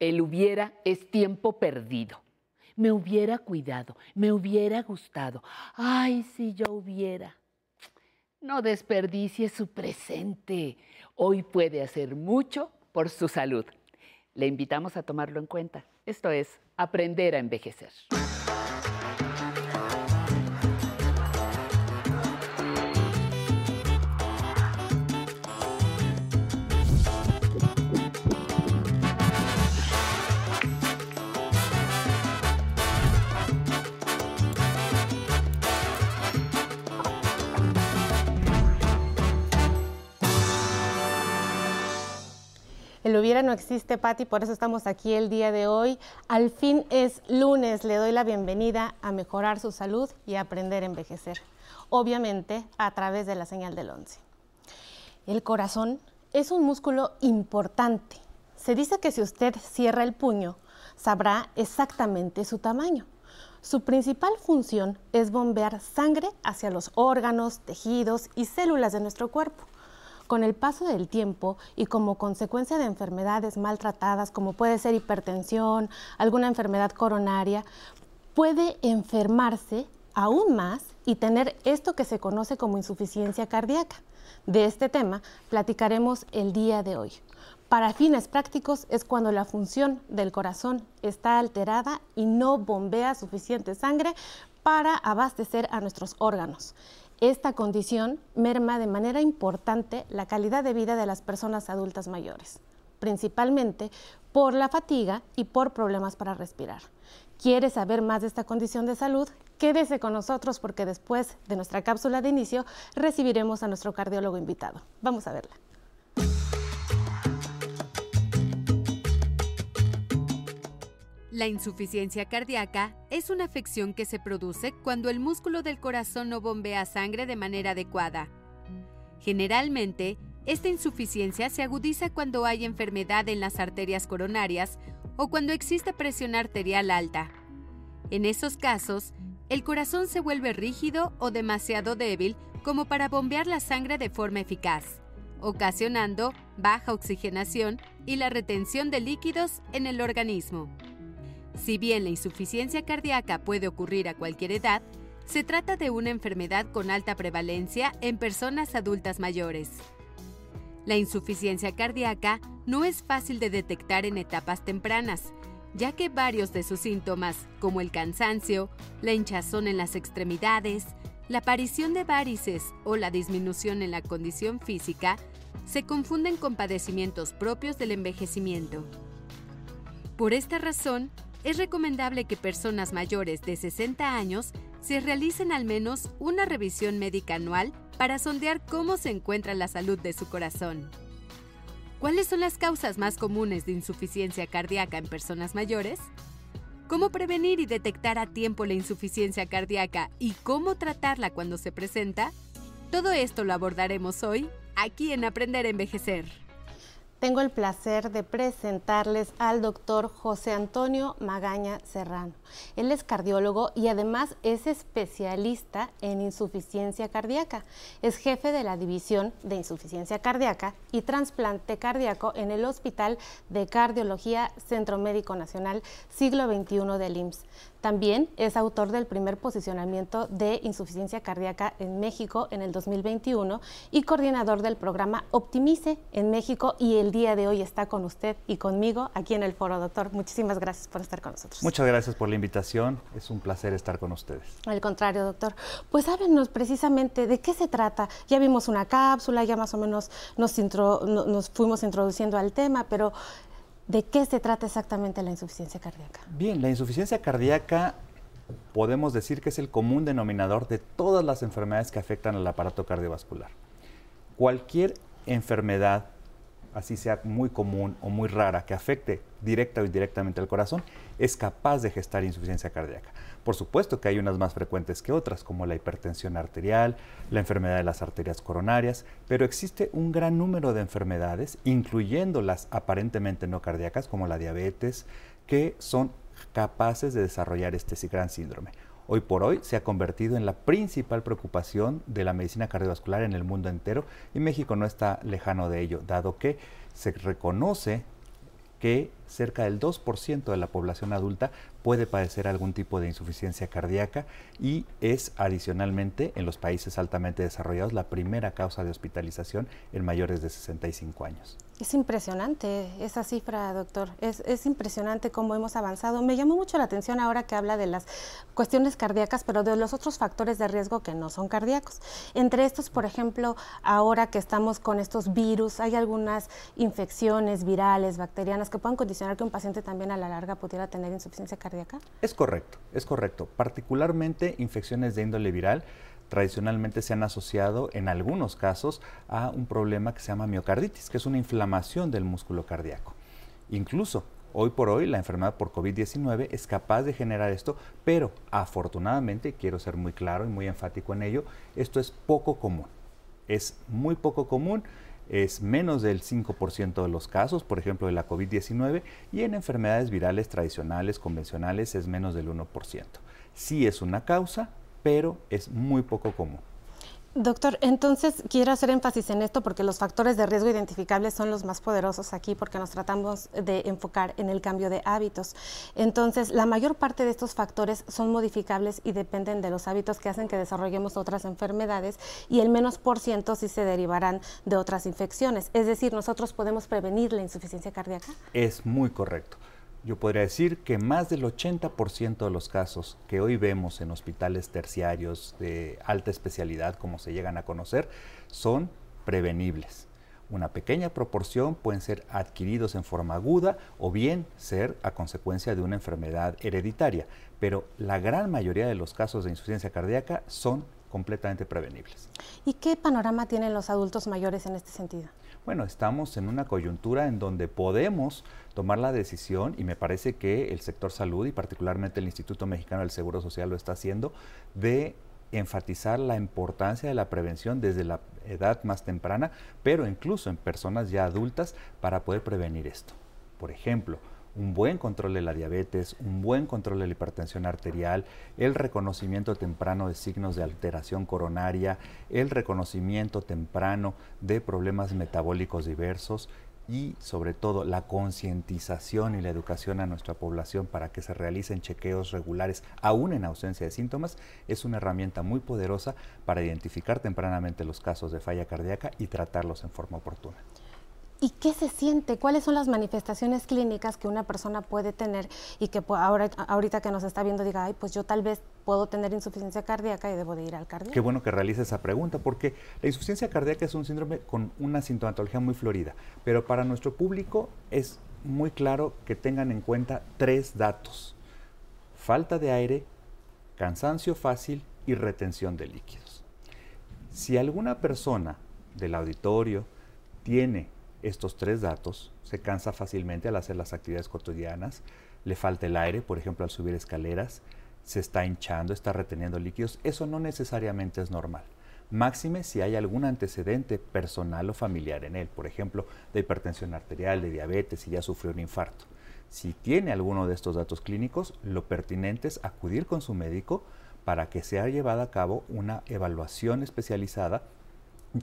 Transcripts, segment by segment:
El hubiera es tiempo perdido. Me hubiera cuidado, me hubiera gustado. Ay, si yo hubiera. No desperdicie su presente. Hoy puede hacer mucho por su salud. Le invitamos a tomarlo en cuenta. Esto es aprender a envejecer. El hubiera no existe, Patti, por eso estamos aquí el día de hoy. Al fin es lunes, le doy la bienvenida a mejorar su salud y aprender a envejecer. Obviamente a través de la señal del 11. El corazón es un músculo importante. Se dice que si usted cierra el puño, sabrá exactamente su tamaño. Su principal función es bombear sangre hacia los órganos, tejidos y células de nuestro cuerpo con el paso del tiempo y como consecuencia de enfermedades maltratadas, como puede ser hipertensión, alguna enfermedad coronaria, puede enfermarse aún más y tener esto que se conoce como insuficiencia cardíaca. De este tema platicaremos el día de hoy. Para fines prácticos es cuando la función del corazón está alterada y no bombea suficiente sangre para abastecer a nuestros órganos. Esta condición merma de manera importante la calidad de vida de las personas adultas mayores, principalmente por la fatiga y por problemas para respirar. ¿Quieres saber más de esta condición de salud? Quédese con nosotros porque después de nuestra cápsula de inicio recibiremos a nuestro cardiólogo invitado. Vamos a verla. La insuficiencia cardíaca es una afección que se produce cuando el músculo del corazón no bombea sangre de manera adecuada. Generalmente, esta insuficiencia se agudiza cuando hay enfermedad en las arterias coronarias o cuando existe presión arterial alta. En esos casos, el corazón se vuelve rígido o demasiado débil como para bombear la sangre de forma eficaz, ocasionando baja oxigenación y la retención de líquidos en el organismo. Si bien la insuficiencia cardíaca puede ocurrir a cualquier edad, se trata de una enfermedad con alta prevalencia en personas adultas mayores. La insuficiencia cardíaca no es fácil de detectar en etapas tempranas, ya que varios de sus síntomas, como el cansancio, la hinchazón en las extremidades, la aparición de varices o la disminución en la condición física, se confunden con padecimientos propios del envejecimiento. Por esta razón, es recomendable que personas mayores de 60 años se realicen al menos una revisión médica anual para sondear cómo se encuentra la salud de su corazón. ¿Cuáles son las causas más comunes de insuficiencia cardíaca en personas mayores? ¿Cómo prevenir y detectar a tiempo la insuficiencia cardíaca y cómo tratarla cuando se presenta? Todo esto lo abordaremos hoy aquí en Aprender a Envejecer tengo el placer de presentarles al doctor José Antonio Magaña Serrano. Él es cardiólogo y además es especialista en insuficiencia cardíaca. Es jefe de la División de Insuficiencia Cardíaca y Trasplante Cardíaco en el Hospital de Cardiología Centro Médico Nacional Siglo XXI del IMSS. También es autor del primer posicionamiento de insuficiencia cardíaca en México en el 2021 y coordinador del programa Optimice en México y el día de hoy está con usted y conmigo aquí en el foro, doctor. Muchísimas gracias por estar con nosotros. Muchas gracias por la invitación. Es un placer estar con ustedes. Al contrario, doctor. Pues háblenos precisamente de qué se trata. Ya vimos una cápsula, ya más o menos nos, nos fuimos introduciendo al tema, pero ¿De qué se trata exactamente la insuficiencia cardíaca? Bien, la insuficiencia cardíaca podemos decir que es el común denominador de todas las enfermedades que afectan al aparato cardiovascular. Cualquier enfermedad, así sea muy común o muy rara, que afecte directa o indirectamente al corazón, es capaz de gestar insuficiencia cardíaca. Por supuesto que hay unas más frecuentes que otras, como la hipertensión arterial, la enfermedad de las arterias coronarias, pero existe un gran número de enfermedades, incluyendo las aparentemente no cardíacas, como la diabetes, que son capaces de desarrollar este gran síndrome. Hoy por hoy se ha convertido en la principal preocupación de la medicina cardiovascular en el mundo entero y México no está lejano de ello, dado que se reconoce que cerca del 2% de la población adulta puede padecer algún tipo de insuficiencia cardíaca y es adicionalmente en los países altamente desarrollados la primera causa de hospitalización en mayores de 65 años. Es impresionante esa cifra, doctor. Es, es, impresionante cómo hemos avanzado. Me llamó mucho la atención ahora que habla de las cuestiones cardíacas, pero de los otros factores de riesgo que no son cardíacos. Entre estos, por ejemplo, ahora que estamos con estos virus, hay algunas infecciones virales, bacterianas, que puedan condicionar que un paciente también a la larga pudiera tener insuficiencia cardíaca. Es correcto, es correcto. Particularmente infecciones de índole viral tradicionalmente se han asociado en algunos casos a un problema que se llama miocarditis, que es una inflamación del músculo cardíaco. Incluso hoy por hoy la enfermedad por COVID-19 es capaz de generar esto, pero afortunadamente, quiero ser muy claro y muy enfático en ello, esto es poco común. Es muy poco común es menos del 5% de los casos, por ejemplo, de la COVID-19, y en enfermedades virales tradicionales, convencionales, es menos del 1%. Sí es una causa, pero es muy poco común. Doctor, entonces quiero hacer énfasis en esto porque los factores de riesgo identificables son los más poderosos aquí porque nos tratamos de enfocar en el cambio de hábitos. Entonces, la mayor parte de estos factores son modificables y dependen de los hábitos que hacen que desarrollemos otras enfermedades y el menos por ciento sí se derivarán de otras infecciones. Es decir, nosotros podemos prevenir la insuficiencia cardíaca. Es muy correcto. Yo podría decir que más del 80% de los casos que hoy vemos en hospitales terciarios de alta especialidad, como se llegan a conocer, son prevenibles. Una pequeña proporción pueden ser adquiridos en forma aguda o bien ser a consecuencia de una enfermedad hereditaria, pero la gran mayoría de los casos de insuficiencia cardíaca son completamente prevenibles. ¿Y qué panorama tienen los adultos mayores en este sentido? Bueno, estamos en una coyuntura en donde podemos tomar la decisión, y me parece que el sector salud y particularmente el Instituto Mexicano del Seguro Social lo está haciendo, de enfatizar la importancia de la prevención desde la edad más temprana, pero incluso en personas ya adultas para poder prevenir esto. Por ejemplo, un buen control de la diabetes, un buen control de la hipertensión arterial, el reconocimiento temprano de signos de alteración coronaria, el reconocimiento temprano de problemas metabólicos diversos y sobre todo la concientización y la educación a nuestra población para que se realicen chequeos regulares aún en ausencia de síntomas es una herramienta muy poderosa para identificar tempranamente los casos de falla cardíaca y tratarlos en forma oportuna. ¿Y qué se siente? ¿Cuáles son las manifestaciones clínicas que una persona puede tener y que ahora, ahorita que nos está viendo diga, ay, pues yo tal vez puedo tener insuficiencia cardíaca y debo de ir al cardiólogo? Qué bueno que realice esa pregunta porque la insuficiencia cardíaca es un síndrome con una sintomatología muy florida, pero para nuestro público es muy claro que tengan en cuenta tres datos. Falta de aire, cansancio fácil y retención de líquidos. Si alguna persona del auditorio tiene estos tres datos, se cansa fácilmente al hacer las actividades cotidianas, le falta el aire, por ejemplo, al subir escaleras, se está hinchando, está reteniendo líquidos, eso no necesariamente es normal. Máxime si hay algún antecedente personal o familiar en él, por ejemplo, de hipertensión arterial, de diabetes, si ya sufrió un infarto. Si tiene alguno de estos datos clínicos, lo pertinente es acudir con su médico para que sea llevada a cabo una evaluación especializada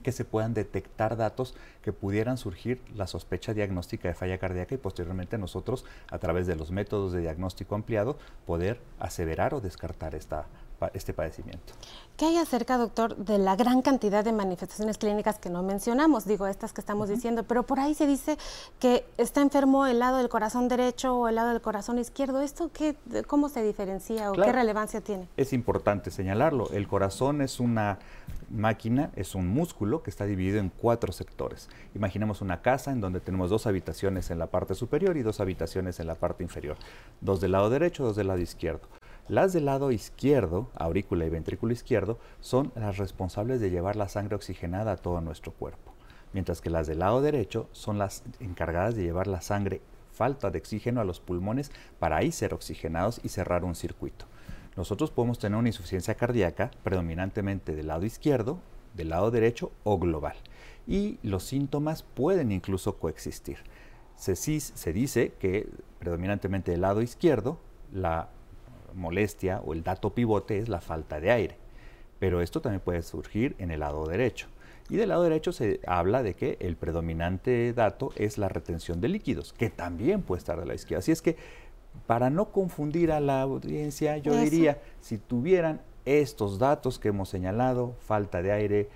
que se puedan detectar datos que pudieran surgir la sospecha diagnóstica de falla cardíaca y posteriormente nosotros, a través de los métodos de diagnóstico ampliado, poder aseverar o descartar esta este padecimiento. ¿Qué hay acerca, doctor, de la gran cantidad de manifestaciones clínicas que no mencionamos? Digo, estas que estamos diciendo, pero por ahí se dice que está enfermo el lado del corazón derecho o el lado del corazón izquierdo. ¿Esto qué, cómo se diferencia o qué relevancia tiene? Es importante señalarlo. El corazón es una máquina, es un músculo que está dividido en cuatro sectores. Imaginemos una casa en donde tenemos dos habitaciones en la parte superior y dos habitaciones en la parte inferior. Dos del lado derecho, dos del lado izquierdo. Las del lado izquierdo, aurícula y ventrículo izquierdo, son las responsables de llevar la sangre oxigenada a todo nuestro cuerpo, mientras que las del lado derecho son las encargadas de llevar la sangre falta de oxígeno a los pulmones para ahí ser oxigenados y cerrar un circuito. Nosotros podemos tener una insuficiencia cardíaca predominantemente del lado izquierdo, del lado derecho o global. Y los síntomas pueden incluso coexistir. Se, se dice que predominantemente del lado izquierdo la molestia o el dato pivote es la falta de aire, pero esto también puede surgir en el lado derecho. Y del lado derecho se habla de que el predominante dato es la retención de líquidos, que también puede estar de la izquierda. Así es que para no confundir a la audiencia, yo diría, si tuvieran estos datos que hemos señalado, falta de aire,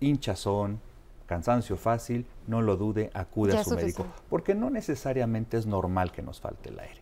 hinchazón, cansancio fácil, no lo dude, acude a su médico, porque no necesariamente es normal que nos falte el aire.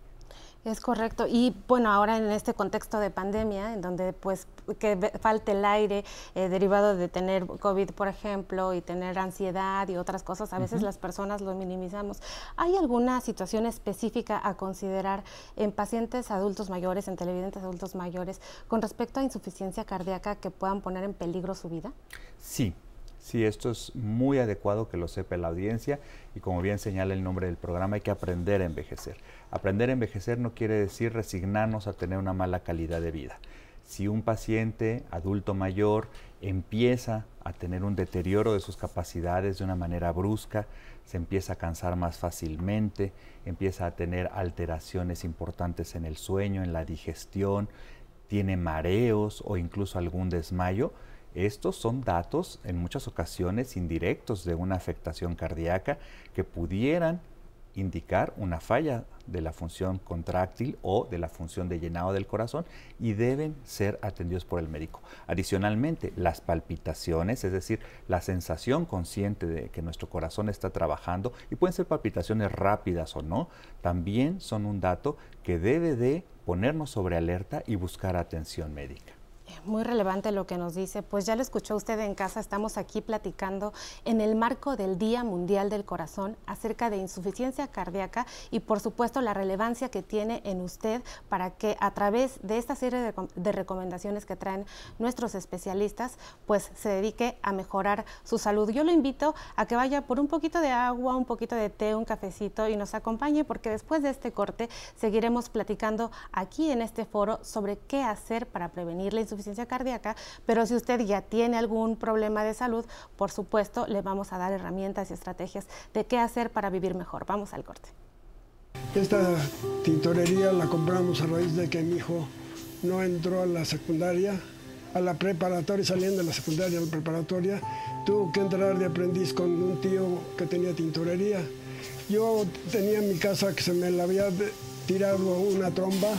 Es correcto. Y bueno, ahora en este contexto de pandemia, en donde pues que falte el aire eh, derivado de tener COVID, por ejemplo, y tener ansiedad y otras cosas, a veces las personas lo minimizamos. ¿Hay alguna situación específica a considerar en pacientes adultos mayores, en televidentes adultos mayores, con respecto a insuficiencia cardíaca que puedan poner en peligro su vida? Sí, Sí, esto es muy adecuado que lo sepa la audiencia y como bien señala el nombre del programa, hay que aprender a envejecer. Aprender a envejecer no quiere decir resignarnos a tener una mala calidad de vida. Si un paciente adulto mayor empieza a tener un deterioro de sus capacidades de una manera brusca, se empieza a cansar más fácilmente, empieza a tener alteraciones importantes en el sueño, en la digestión, tiene mareos o incluso algún desmayo, estos son datos en muchas ocasiones indirectos de una afectación cardíaca que pudieran indicar una falla de la función contráctil o de la función de llenado del corazón y deben ser atendidos por el médico. Adicionalmente, las palpitaciones, es decir, la sensación consciente de que nuestro corazón está trabajando, y pueden ser palpitaciones rápidas o no, también son un dato que debe de ponernos sobre alerta y buscar atención médica. Muy relevante lo que nos dice. Pues ya lo escuchó usted en casa, estamos aquí platicando en el marco del Día Mundial del Corazón acerca de insuficiencia cardíaca y por supuesto la relevancia que tiene en usted para que a través de esta serie de, recomendaciones que traen nuestros especialistas, pues se dedique a mejorar su salud. Yo lo invito a que vaya por un poquito de agua, un poquito de té, un cafecito y nos acompañe porque después de este corte seguiremos platicando aquí en este foro sobre qué hacer para prevenir la insuficiencia cardíaca, pero si usted ya tiene algún problema de salud, por supuesto, le vamos a dar herramientas y estrategias de qué hacer para vivir mejor. Vamos al corte. Esta tintorería la compramos a raíz de que mi hijo no entró a la secundaria, a la preparatoria, saliendo de la secundaria a la preparatoria, tuvo que entrar de aprendiz con un tío que tenía tintorería. Yo tenía en mi casa que se me la había tirado una tromba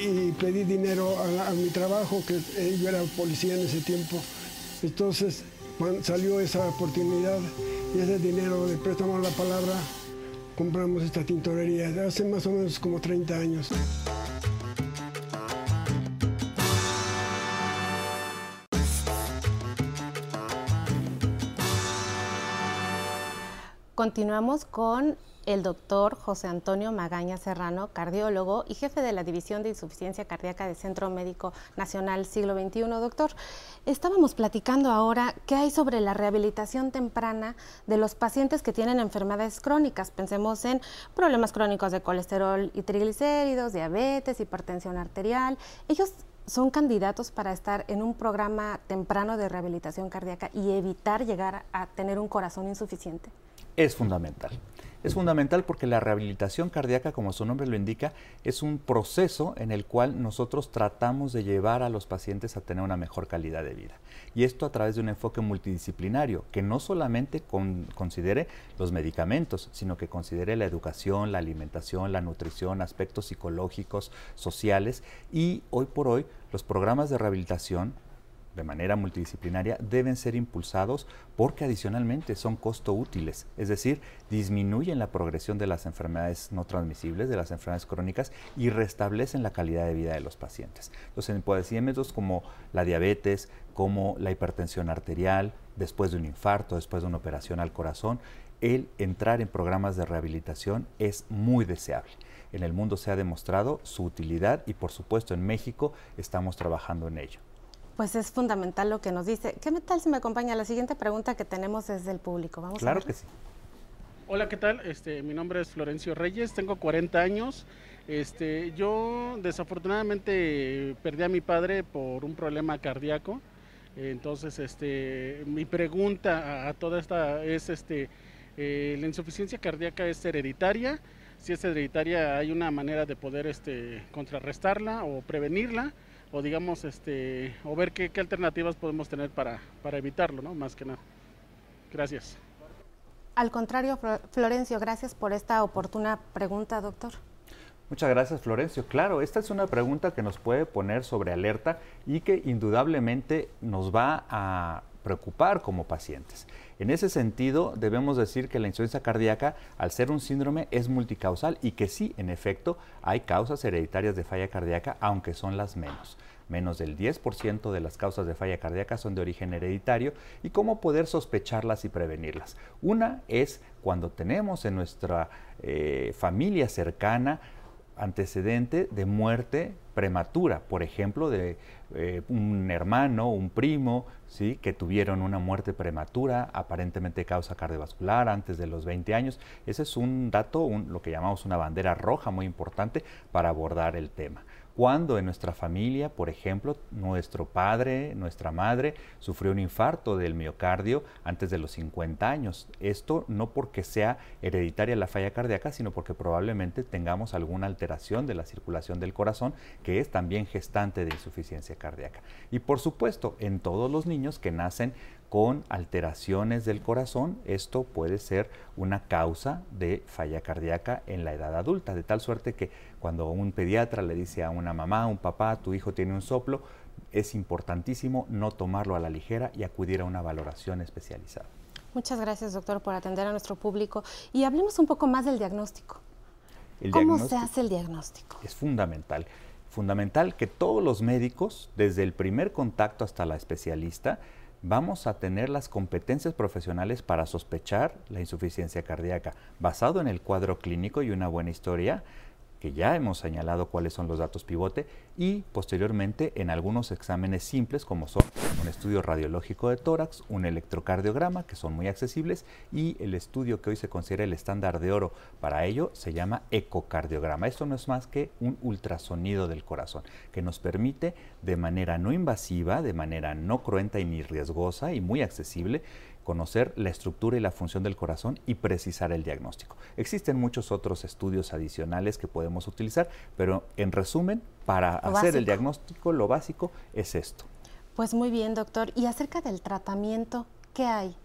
y pedí dinero a, mi trabajo, que yo era policía en ese tiempo. Entonces salió esa oportunidad y ese dinero de préstamo la palabra, compramos esta tintorería hace más o menos como 30 años. Continuamos con el doctor José Antonio Magaña Serrano, cardiólogo y jefe de la División de Insuficiencia Cardíaca del Centro Médico Nacional Siglo XXI. Doctor, estábamos platicando ahora qué hay sobre la rehabilitación temprana de los pacientes que tienen enfermedades crónicas. Pensemos en problemas crónicos de colesterol y triglicéridos, diabetes, hipertensión arterial. Ellos son candidatos para estar en un programa temprano de rehabilitación cardíaca y evitar llegar a tener un corazón insuficiente? Es fundamental. Es fundamental porque la rehabilitación cardíaca, como su nombre lo indica, es un proceso en el cual nosotros tratamos de llevar a los pacientes a tener una mejor calidad de vida. Y esto a través de un enfoque multidisciplinario, que no solamente considere los medicamentos, sino que considere la educación, la alimentación, la nutrición, aspectos psicológicos, sociales. Y hoy por hoy los programas de rehabilitación de manera multidisciplinaria deben ser impulsados porque adicionalmente son costo útiles, es decir, disminuyen la progresión de las enfermedades no transmisibles, de las enfermedades crónicas y restablecen la calidad de vida de los pacientes. Entonces, en padecimientos como la diabetes, como la hipertensión arterial, después de un infarto, después de una operación al corazón, el entrar en programas de rehabilitación es muy deseable. En el mundo se ha demostrado su utilidad y por supuesto en México estamos trabajando en ello. Pues es fundamental lo que nos dice. ¿Qué tal si me acompaña la siguiente pregunta que tenemos desde el público? Vamos claro que sí. Hola, ¿qué tal? Este, mi nombre es Florencio Reyes, tengo 40 años. Este, yo desafortunadamente perdí a mi padre por un problema cardíaco. Entonces, este, mi pregunta a, toda esta es, este, eh, ¿la insuficiencia cardíaca es hereditaria? Si es hereditaria, ¿hay una manera de poder este, contrarrestarla o prevenirla? O digamos, este, o ver qué, alternativas podemos tener para, para evitarlo, ¿no? Más que nada. Gracias. Al contrario, Florencio, gracias por esta oportuna pregunta, doctor. Muchas gracias, Florencio. Claro, esta es una pregunta que nos puede poner sobre alerta y que indudablemente nos va a preocupar como pacientes. En ese sentido, debemos decir que la insuficiencia cardíaca, al ser un síndrome, es multicausal y que sí, en efecto, hay causas hereditarias de falla cardíaca, aunque son las menos. Menos del 10% de las causas de falla cardíaca son de origen hereditario y cómo poder sospecharlas y prevenirlas. Una es cuando tenemos en nuestra eh, familia cercana antecedente de muerte prematura, por ejemplo, de eh, un hermano, un primo, ¿sí? que tuvieron una muerte prematura, aparentemente causa cardiovascular antes de los 20 años. Ese es un dato, lo que llamamos una bandera roja muy importante para abordar el tema cuando en nuestra familia, por ejemplo, nuestro padre, nuestra madre sufrió un infarto del miocardio antes de los 50 años. Esto no porque sea hereditaria la falla cardíaca, sino porque probablemente tengamos alguna alteración de la circulación del corazón, que es también gestante de insuficiencia cardíaca. Y por supuesto, en todos los niños que nacen con alteraciones del corazón, esto puede ser una causa de falla cardíaca en la edad adulta, de tal suerte que cuando un pediatra le dice a una mamá, un papá, tu hijo tiene un soplo, es importantísimo no tomarlo a la ligera y acudir a una valoración especializada. Muchas gracias, doctor, por atender a nuestro público. Y hablemos un poco más del diagnóstico. ¿Cómo se hace el diagnóstico? Es fundamental. Fundamental que todos los médicos, desde el primer contacto hasta la especialista, vamos a tener las competencias profesionales para sospechar la insuficiencia cardíaca. Basado en el cuadro clínico y una buena historia, que ya hemos señalado cuáles son los datos pivote, y posteriormente en algunos exámenes simples como son un estudio radiológico de tórax, un electrocardiograma, que son muy accesibles, y el estudio que hoy se considera el estándar de oro para ello se llama ecocardiograma. Esto no es más que un ultrasonido del corazón, que nos permite de manera no invasiva, de manera no cruenta y ni riesgosa y muy accesible, conocer la estructura y la función del corazón y precisar el diagnóstico. Existen muchos otros estudios adicionales que podemos utilizar, pero en resumen, para hacer el diagnóstico, lo básico es esto. Pues muy bien, doctor. ¿Y acerca del tratamiento, qué hay?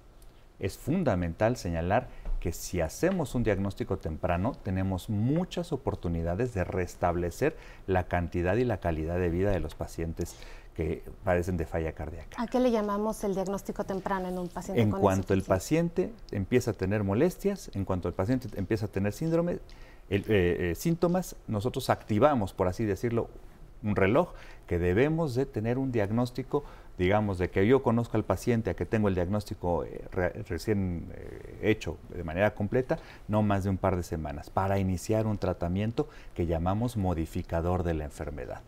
Es fundamental señalar que si hacemos un diagnóstico temprano, tenemos muchas oportunidades de restablecer la cantidad y la calidad de vida de los pacientes que padecen de falla cardíaca. ¿A qué le llamamos el diagnóstico temprano en un paciente? En cuanto el paciente empieza a tener molestias, en cuanto el paciente empieza a tener síndrome, eh, eh, síntomas, nosotros activamos, por así decirlo, un reloj que debemos de tener un diagnóstico, digamos, de que yo conozco al paciente a que tengo el diagnóstico eh, recién hecho de manera completa, no más de un par de semanas, para iniciar un tratamiento que llamamos modificador de la enfermedad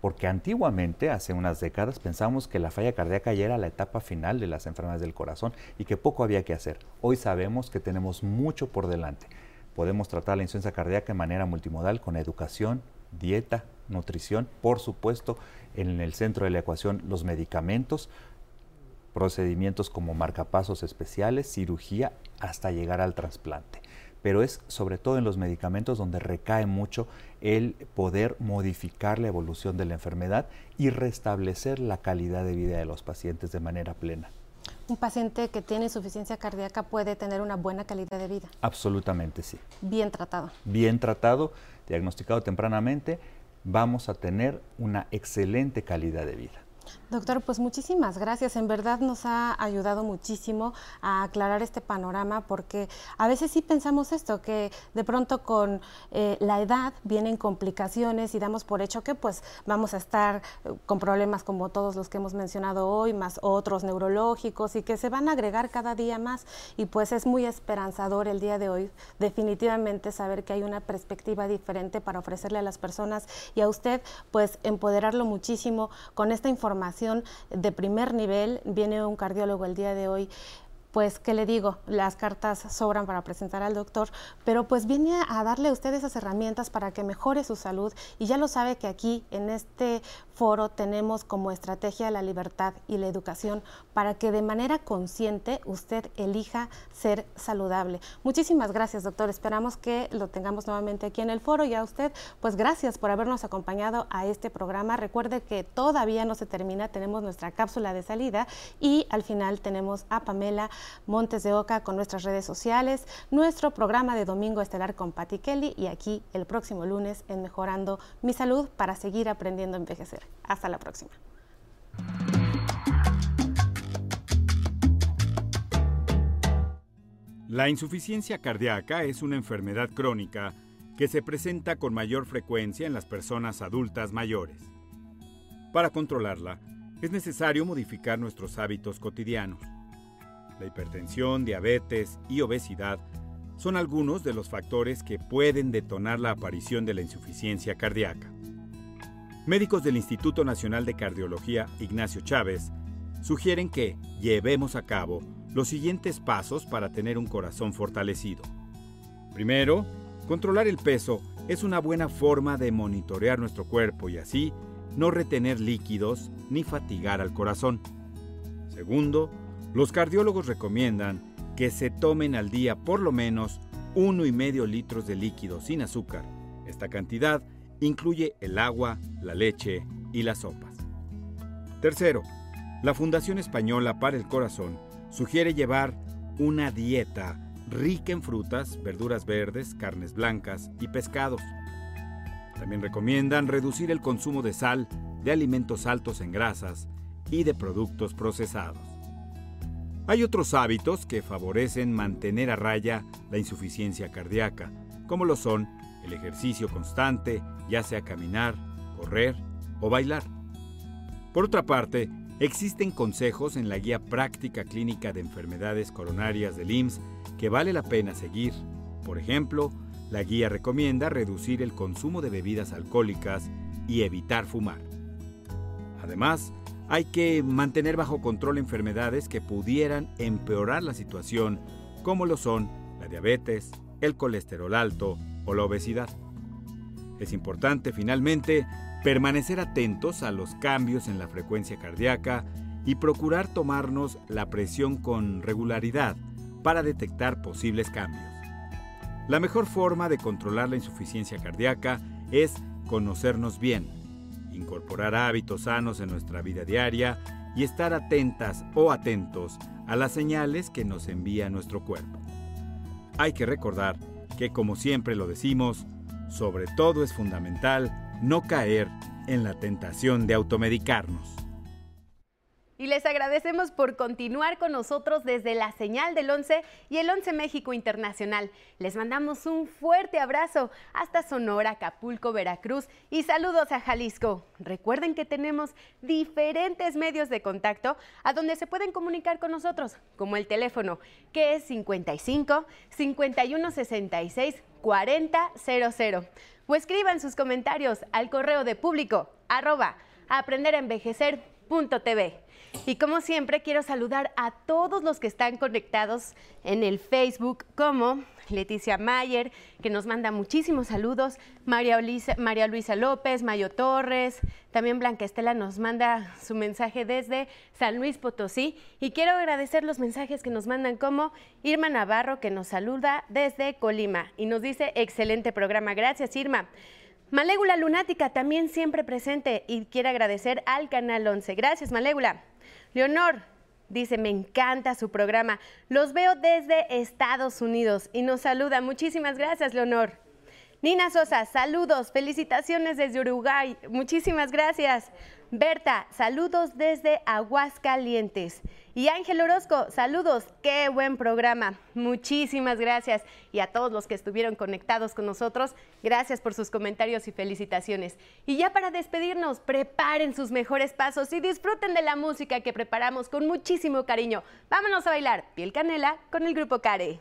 porque antiguamente, hace unas décadas, pensamos que la falla cardíaca ya era la etapa final de las enfermedades del corazón y que poco había que hacer. Hoy sabemos que tenemos mucho por delante. Podemos tratar la insuficiencia cardíaca de manera multimodal con educación, dieta, nutrición, por supuesto, en el centro de la ecuación los medicamentos, procedimientos como marcapasos especiales, cirugía, hasta llegar al trasplante pero es sobre todo en los medicamentos donde recae mucho el poder modificar la evolución de la enfermedad y restablecer la calidad de vida de los pacientes de manera plena. ¿Un paciente que tiene insuficiencia cardíaca puede tener una buena calidad de vida? Absolutamente sí. Bien tratado. Bien tratado, diagnosticado tempranamente, vamos a tener una excelente calidad de vida. Doctor, pues muchísimas gracias. En verdad nos ha ayudado muchísimo a aclarar este panorama porque a veces sí pensamos esto, que de pronto con eh, la edad vienen complicaciones y damos por hecho que pues vamos a estar eh, con problemas como todos los que hemos mencionado hoy, más otros neurológicos y que se van a agregar cada día más. Y pues es muy esperanzador el día de hoy definitivamente saber que hay una perspectiva diferente para ofrecerle a las personas y a usted pues empoderarlo muchísimo con esta información de primer nivel. Viene un cardiólogo el día de hoy pues, ¿qué le digo? Las cartas sobran para presentar al doctor, pero pues viene a darle a usted esas herramientas para que mejore su salud y ya lo sabe que aquí en este foro tenemos como estrategia la libertad y la educación para que de manera consciente usted elija ser saludable. Muchísimas gracias, doctor. Esperamos que lo tengamos nuevamente aquí en el foro y a usted, pues gracias por habernos acompañado a este programa. Recuerde que todavía no se termina, tenemos nuestra cápsula de salida y al final tenemos a Pamela Montes de Oca con nuestras redes sociales, nuestro programa de Domingo Estelar con Patti Kelly y aquí el próximo lunes en Mejorando mi Salud para seguir aprendiendo a envejecer. Hasta la próxima. La insuficiencia cardíaca es una enfermedad crónica que se presenta con mayor frecuencia en las personas adultas mayores. Para controlarla, es necesario modificar nuestros hábitos cotidianos. La hipertensión, diabetes y obesidad son algunos de los factores que pueden detonar la aparición de la insuficiencia cardíaca. Médicos del Instituto Nacional de Cardiología Ignacio Chávez sugieren que llevemos a cabo los siguientes pasos para tener un corazón fortalecido. Primero, controlar el peso es una buena forma de monitorear nuestro cuerpo y así no retener líquidos ni fatigar al corazón. Segundo, los cardiólogos recomiendan que se tomen al día por lo menos uno y medio litros de líquido sin azúcar. Esta cantidad incluye el agua, la leche y las sopas. Tercero, la Fundación Española para el Corazón sugiere llevar una dieta rica en frutas, verduras verdes, carnes blancas y pescados. También recomiendan reducir el consumo de sal, de alimentos altos en grasas y de productos procesados. Hay otros hábitos que favorecen mantener a raya la insuficiencia cardíaca, como lo son el ejercicio constante, ya sea caminar, correr o bailar. Por otra parte, existen consejos en la Guía Práctica Clínica de Enfermedades Coronarias del IMSS que vale la pena seguir. Por ejemplo, la guía recomienda reducir el consumo de bebidas alcohólicas y evitar fumar. Además, hay que mantener bajo control enfermedades que pudieran empeorar la situación, como lo son la diabetes, el colesterol alto o la obesidad. Es importante, finalmente, permanecer atentos a los cambios en la frecuencia cardíaca y procurar tomarnos la presión con regularidad para detectar posibles cambios. La mejor forma de controlar la insuficiencia cardíaca es conocernos bien, incorporar hábitos sanos en nuestra vida diaria y estar atentas o atentos a las señales que nos envía nuestro cuerpo. Hay que recordar que, como siempre lo decimos, sobre todo es fundamental no caer en la tentación de automedicarnos. Y les agradecemos por continuar con nosotros desde la señal del 11 y el 11 México Internacional. Les mandamos un fuerte abrazo hasta Sonora, Acapulco, Veracruz y saludos a Jalisco. Recuerden que tenemos diferentes medios de contacto a donde se pueden comunicar con nosotros, como el teléfono que es 55 51 66 4000 o escriban sus comentarios al correo de público arroba aprenderenvejecer.tv. Y como siempre, quiero saludar a todos los que están conectados en el Facebook, como Leticia Mayer, que nos manda muchísimos saludos, María, María Luisa López, Mayo Torres, también Blanca Estela nos manda su mensaje desde San Luis Potosí. Y quiero agradecer los mensajes que nos mandan, como Irma Navarro, que nos saluda desde Colima y nos dice, excelente programa. Gracias, Irma. Malégula Lunática también siempre presente y quiere agradecer al Canal 11. Gracias, Malégula. Leonor dice, me encanta su programa. Los veo desde Estados Unidos y nos saluda. Muchísimas gracias, Leonor. Nina Sosa, saludos, felicitaciones desde Uruguay. Muchísimas gracias. Berta, saludos desde Aguascalientes. Y Ángel Orozco, saludos, qué buen programa. Muchísimas gracias. Y a todos los que estuvieron conectados con nosotros, gracias por sus comentarios y felicitaciones. Y ya para despedirnos, preparen sus mejores pasos y disfruten de la música que preparamos con muchísimo cariño. Vámonos a bailar Piel Canela con el grupo Care.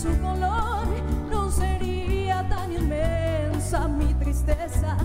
Su color, no sería tan inmensa mi tristeza